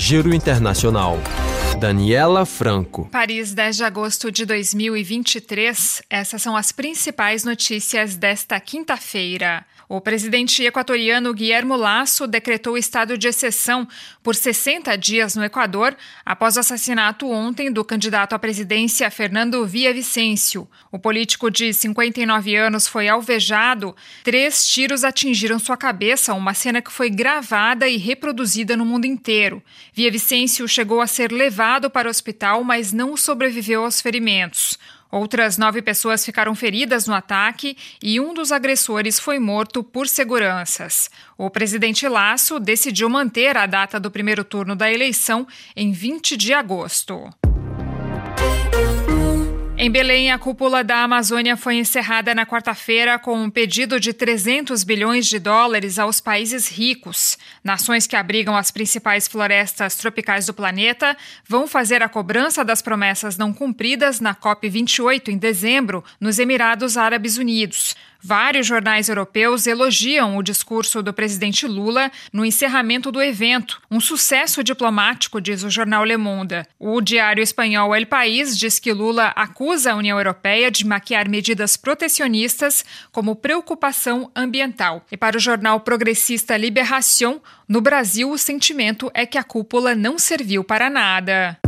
Giro Internacional. Daniela Franco. Paris, 10 de agosto de 2023. Essas são as principais notícias desta quinta-feira. O presidente equatoriano Guillermo Lasso decretou estado de exceção por 60 dias no Equador após o assassinato ontem do candidato à presidência Fernando Villavicencio. O político de 59 anos foi alvejado. Três tiros atingiram sua cabeça, uma cena que foi gravada e reproduzida no mundo inteiro. Villavicencio chegou a ser levado para o hospital, mas não sobreviveu aos ferimentos. Outras nove pessoas ficaram feridas no ataque e um dos agressores foi morto por seguranças. O presidente Lasso decidiu manter a data do primeiro turno da eleição em 20 de agosto. Em Belém, a cúpula da Amazônia foi encerrada na quarta-feira com um pedido de 300 bilhões de dólares aos países ricos. Nações que abrigam as principais florestas tropicais do planeta vão fazer a cobrança das promessas não cumpridas na COP28 em dezembro, nos Emirados Árabes Unidos. Vários jornais europeus elogiam o discurso do presidente Lula no encerramento do evento, um sucesso diplomático, diz o jornal Le Monde. O diário espanhol El País diz que Lula acusa a União Europeia de maquiar medidas protecionistas como preocupação ambiental. E para o jornal progressista Liberación, no Brasil o sentimento é que a cúpula não serviu para nada.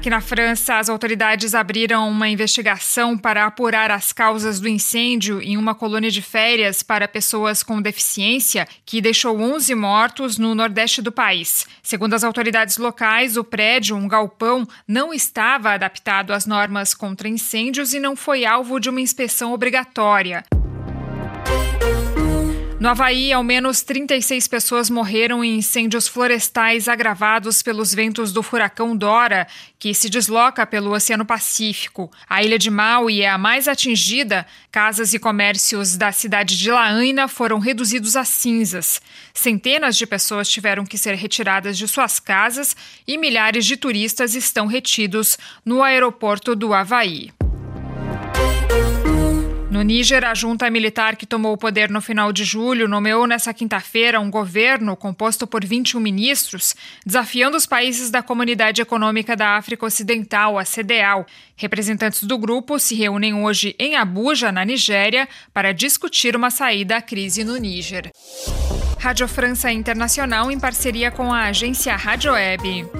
Aqui na França, as autoridades abriram uma investigação para apurar as causas do incêndio em uma colônia de férias para pessoas com deficiência que deixou 11 mortos no nordeste do país. Segundo as autoridades locais, o prédio, um galpão, não estava adaptado às normas contra incêndios e não foi alvo de uma inspeção obrigatória. No Havaí, ao menos 36 pessoas morreram em incêndios florestais agravados pelos ventos do furacão Dora, que se desloca pelo Oceano Pacífico. A ilha de Maui é a mais atingida. Casas e comércios da cidade de Lahaina foram reduzidos a cinzas. Centenas de pessoas tiveram que ser retiradas de suas casas e milhares de turistas estão retidos no aeroporto do Havaí. No Níger, a junta militar que tomou o poder no final de julho nomeou nesta quinta-feira um governo composto por 21 ministros, desafiando os países da Comunidade Econômica da África Ocidental, a CDAO. Representantes do grupo se reúnem hoje em Abuja, na Nigéria, para discutir uma saída à crise no Níger. Rádio França Internacional em parceria com a agência Rádio Web.